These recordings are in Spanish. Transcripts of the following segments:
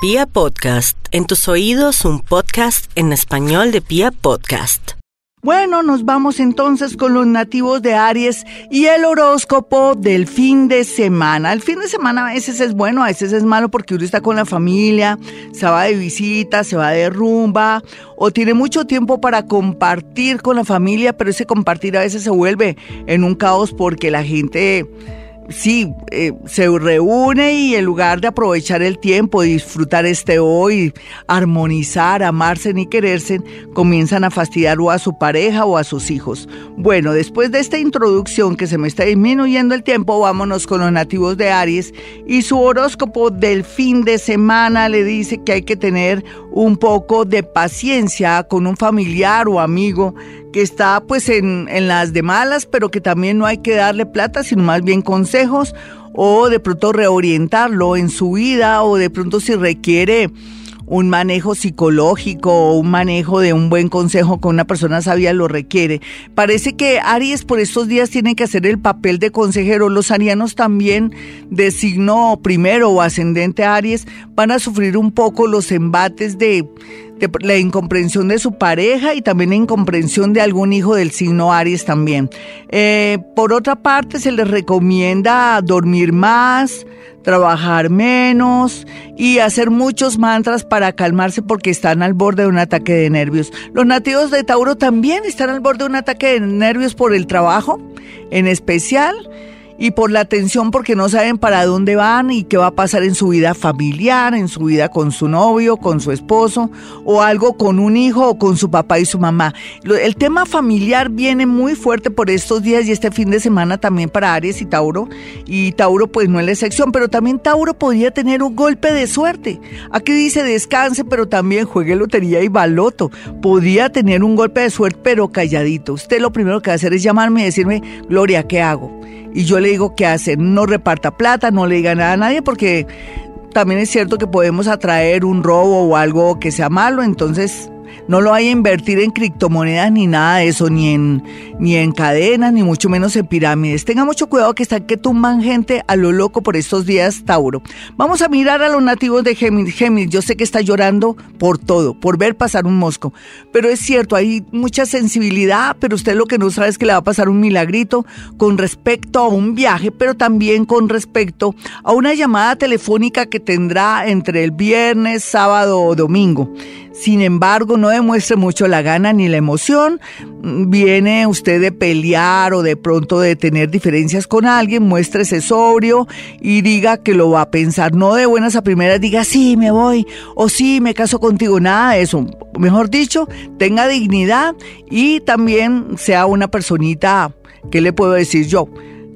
Pia Podcast, en tus oídos un podcast en español de Pia Podcast. Bueno, nos vamos entonces con los nativos de Aries y el horóscopo del fin de semana. El fin de semana a veces es bueno, a veces es malo porque uno está con la familia, se va de visita, se va de rumba o tiene mucho tiempo para compartir con la familia, pero ese compartir a veces se vuelve en un caos porque la gente sí, eh, se reúne y en lugar de aprovechar el tiempo, disfrutar este hoy, armonizar, amarse ni quererse, comienzan a fastidiar o a su pareja o a sus hijos. Bueno, después de esta introducción que se me está disminuyendo el tiempo, vámonos con los nativos de Aries y su horóscopo del fin de semana le dice que hay que tener un poco de paciencia con un familiar o amigo está pues en, en las de malas, pero que también no hay que darle plata, sino más bien consejos o de pronto reorientarlo en su vida o de pronto si requiere un manejo psicológico o un manejo de un buen consejo con una persona sabia lo requiere. Parece que Aries por estos días tiene que hacer el papel de consejero. Los arianos también de signo primero o ascendente Aries van a sufrir un poco los embates de la incomprensión de su pareja y también la incomprensión de algún hijo del signo Aries también. Eh, por otra parte, se les recomienda dormir más, trabajar menos y hacer muchos mantras para calmarse porque están al borde de un ataque de nervios. Los nativos de Tauro también están al borde de un ataque de nervios por el trabajo, en especial y por la tensión porque no saben para dónde van y qué va a pasar en su vida familiar, en su vida con su novio, con su esposo o algo con un hijo o con su papá y su mamá. El tema familiar viene muy fuerte por estos días y este fin de semana también para Aries y Tauro. Y Tauro pues no es la excepción, pero también Tauro podría tener un golpe de suerte. Aquí dice descanse, pero también juegue lotería y baloto. Podría tener un golpe de suerte, pero calladito. Usted lo primero que va a hacer es llamarme y decirme, Gloria, ¿qué hago? y yo le digo que hacer, no reparta plata, no le diga nada a nadie porque también es cierto que podemos atraer un robo o algo que sea malo, entonces no lo vaya a invertir en criptomonedas ni nada de eso, ni en, ni en cadenas, ni mucho menos en pirámides. Tenga mucho cuidado que están que tumban gente a lo loco por estos días, Tauro. Vamos a mirar a los nativos de Géminis. Géminis, yo sé que está llorando por todo, por ver pasar un mosco. Pero es cierto, hay mucha sensibilidad, pero usted lo que no sabe es que le va a pasar un milagrito con respecto a un viaje, pero también con respecto a una llamada telefónica que tendrá entre el viernes, sábado o domingo. Sin embargo, no demuestre mucho la gana ni la emoción. Viene usted de pelear o de pronto de tener diferencias con alguien, muéstrese sobrio y diga que lo va a pensar. No de buenas a primeras diga sí, me voy o sí, me caso contigo. Nada de eso. Mejor dicho, tenga dignidad y también sea una personita, ¿qué le puedo decir yo?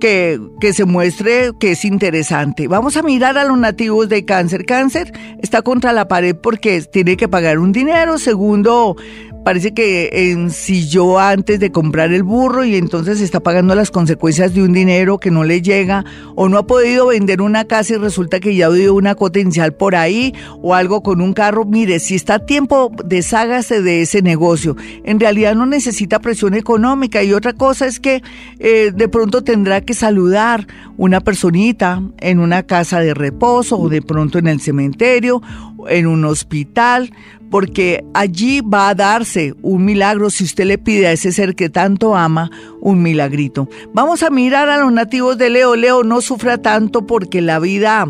Que, se muestre que es interesante. Vamos a mirar a los nativos de cáncer. Cáncer está contra la pared porque tiene que pagar un dinero. Segundo, parece que ensilló antes de comprar el burro y entonces está pagando las consecuencias de un dinero que no le llega o no ha podido vender una casa y resulta que ya dio una potencial por ahí o algo con un carro. Mire, si está a tiempo, deshágase de ese negocio. En realidad no necesita presión económica y otra cosa es que eh, de pronto tendrá que saludar una personita en una casa de reposo o de pronto en el cementerio, en un hospital porque allí va a darse un milagro si usted le pide a ese ser que tanto ama un milagrito. Vamos a mirar a los nativos de Leo. Leo no sufra tanto porque la vida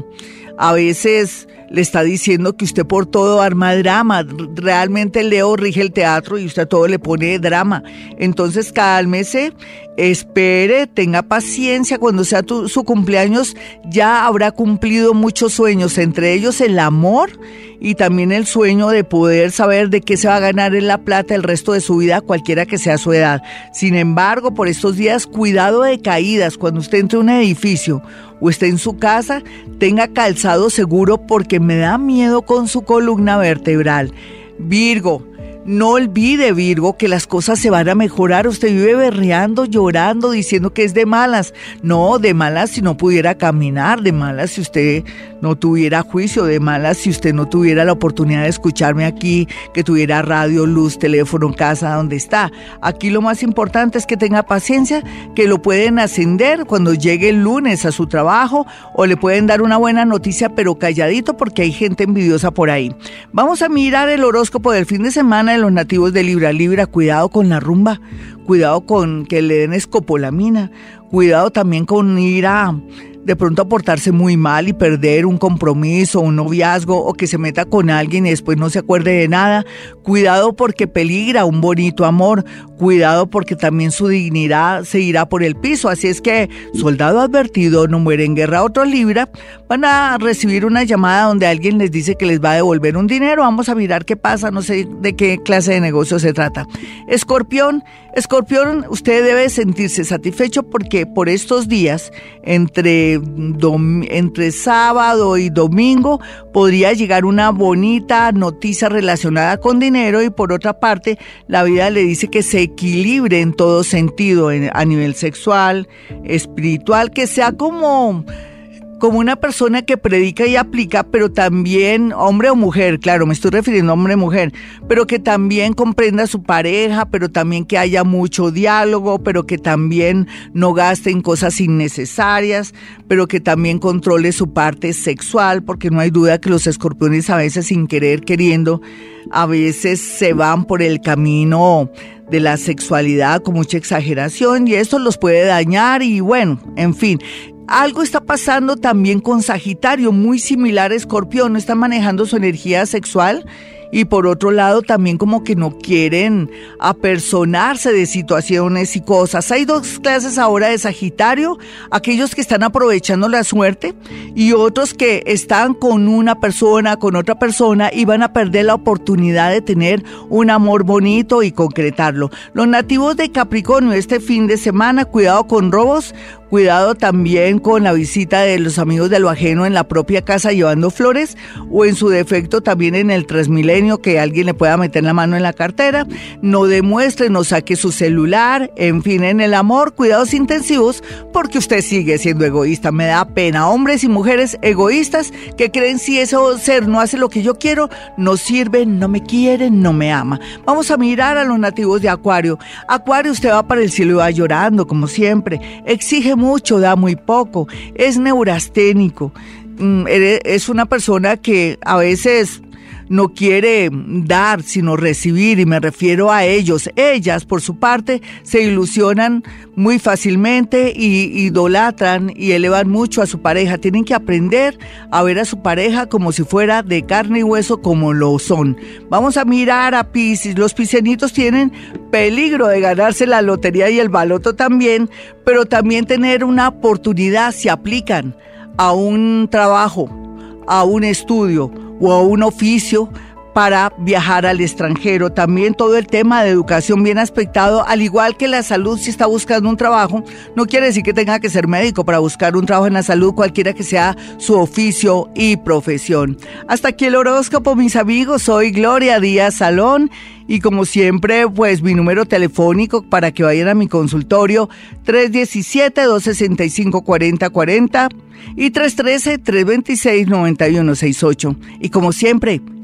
a veces le está diciendo que usted por todo arma drama. Realmente Leo rige el teatro y usted todo le pone drama. Entonces cálmese, espere, tenga paciencia. Cuando sea su cumpleaños ya habrá cumplido muchos sueños, entre ellos el amor y también el sueño de poder saber de qué se va a ganar en la plata el resto de su vida, cualquiera que sea su edad. Sin embargo, por estos días, cuidado de caídas. Cuando usted entre a un edificio o esté en su casa, tenga calzado seguro porque me da miedo con su columna vertebral. Virgo, No olvide, Virgo, que las cosas se van a mejorar. Usted vive berreando, llorando, diciendo que es de malas. No, de malas si no pudiera caminar, de malas si usted no tuviera juicio, de malas si usted no tuviera la oportunidad de escucharme aquí, que tuviera radio, luz, teléfono, casa, donde está. Aquí lo más importante es que tenga paciencia, que lo pueden ascender cuando llegue el lunes a su trabajo o le pueden dar una buena noticia, pero calladito porque hay gente envidiosa por ahí. Vamos a mirar el horóscopo del fin de semana de los nativos de Libra Libra. Cuidado con la rumba, cuidado con que le den escopolamina, cuidado también con ir a de pronto aportarse muy mal y perder un compromiso, un noviazgo o que se meta con alguien y después no se acuerde de nada. Cuidado porque peligra un bonito amor. Cuidado porque también su dignidad se irá por el piso. Así es que, soldado advertido, no muere en guerra. Otro Libra van a recibir una llamada donde alguien les dice que les va a devolver un dinero. Vamos a mirar qué pasa. No sé de qué clase de negocio se trata. Escorpión, Escorpión, usted debe sentirse satisfecho porque por estos días, entre, entre sábado y domingo, podría llegar una bonita noticia relacionada con dinero y por otra parte, la vida le dice que se equilibre en todo sentido, a nivel sexual, espiritual, que sea como como una persona que predica y aplica, pero también hombre o mujer, claro, me estoy refiriendo a hombre o mujer, pero que también comprenda a su pareja, pero también que haya mucho diálogo, pero que también no gaste en cosas innecesarias, pero que también controle su parte sexual, porque no hay duda que los escorpiones a veces sin querer, queriendo, a veces se van por el camino de la sexualidad con mucha exageración y esto los puede dañar y bueno, en fin, algo está pasando también con Sagitario, muy similar a Escorpión, no están manejando su energía sexual y por otro lado también como que no quieren apersonarse de situaciones y cosas. Hay dos clases ahora de Sagitario, aquellos que están aprovechando la suerte y otros que están con una persona, con otra persona y van a perder la oportunidad de tener un amor bonito y concretarlo. Los nativos de Capricornio este fin de semana, cuidado con robos, Cuidado también con la visita de los amigos de lo ajeno en la propia casa llevando flores o en su defecto también en el Transmilenio que alguien le pueda meter la mano en la cartera. No demuestre, no saque su celular. En fin, en el amor, cuidados intensivos porque usted sigue siendo egoísta. Me da pena. Hombres y mujeres egoístas que creen si eso ser no hace lo que yo quiero, no sirve, no me quiere, no me ama. Vamos a mirar a los nativos de Acuario. Acuario, usted va para el cielo y va llorando como siempre. Exige mucho, da muy poco, es neurasténico, mm, es una persona que a veces no quiere dar, sino recibir, y me refiero a ellos. Ellas, por su parte, se ilusionan muy fácilmente y idolatran y elevan mucho a su pareja. Tienen que aprender a ver a su pareja como si fuera de carne y hueso, como lo son. Vamos a mirar a Pisces. Los piscianitos tienen peligro de ganarse la lotería y el baloto también, pero también tener una oportunidad si aplican a un trabajo, a un estudio o a un oficio para viajar al extranjero. También todo el tema de educación bien aspectado, al igual que la salud, si está buscando un trabajo, no quiere decir que tenga que ser médico para buscar un trabajo en la salud, cualquiera que sea su oficio y profesión. Hasta aquí el horóscopo, mis amigos. Soy Gloria Díaz Salón. Y como siempre, pues mi número telefónico para que vayan a mi consultorio 317-265-4040 y 313-326-9168. Y como siempre,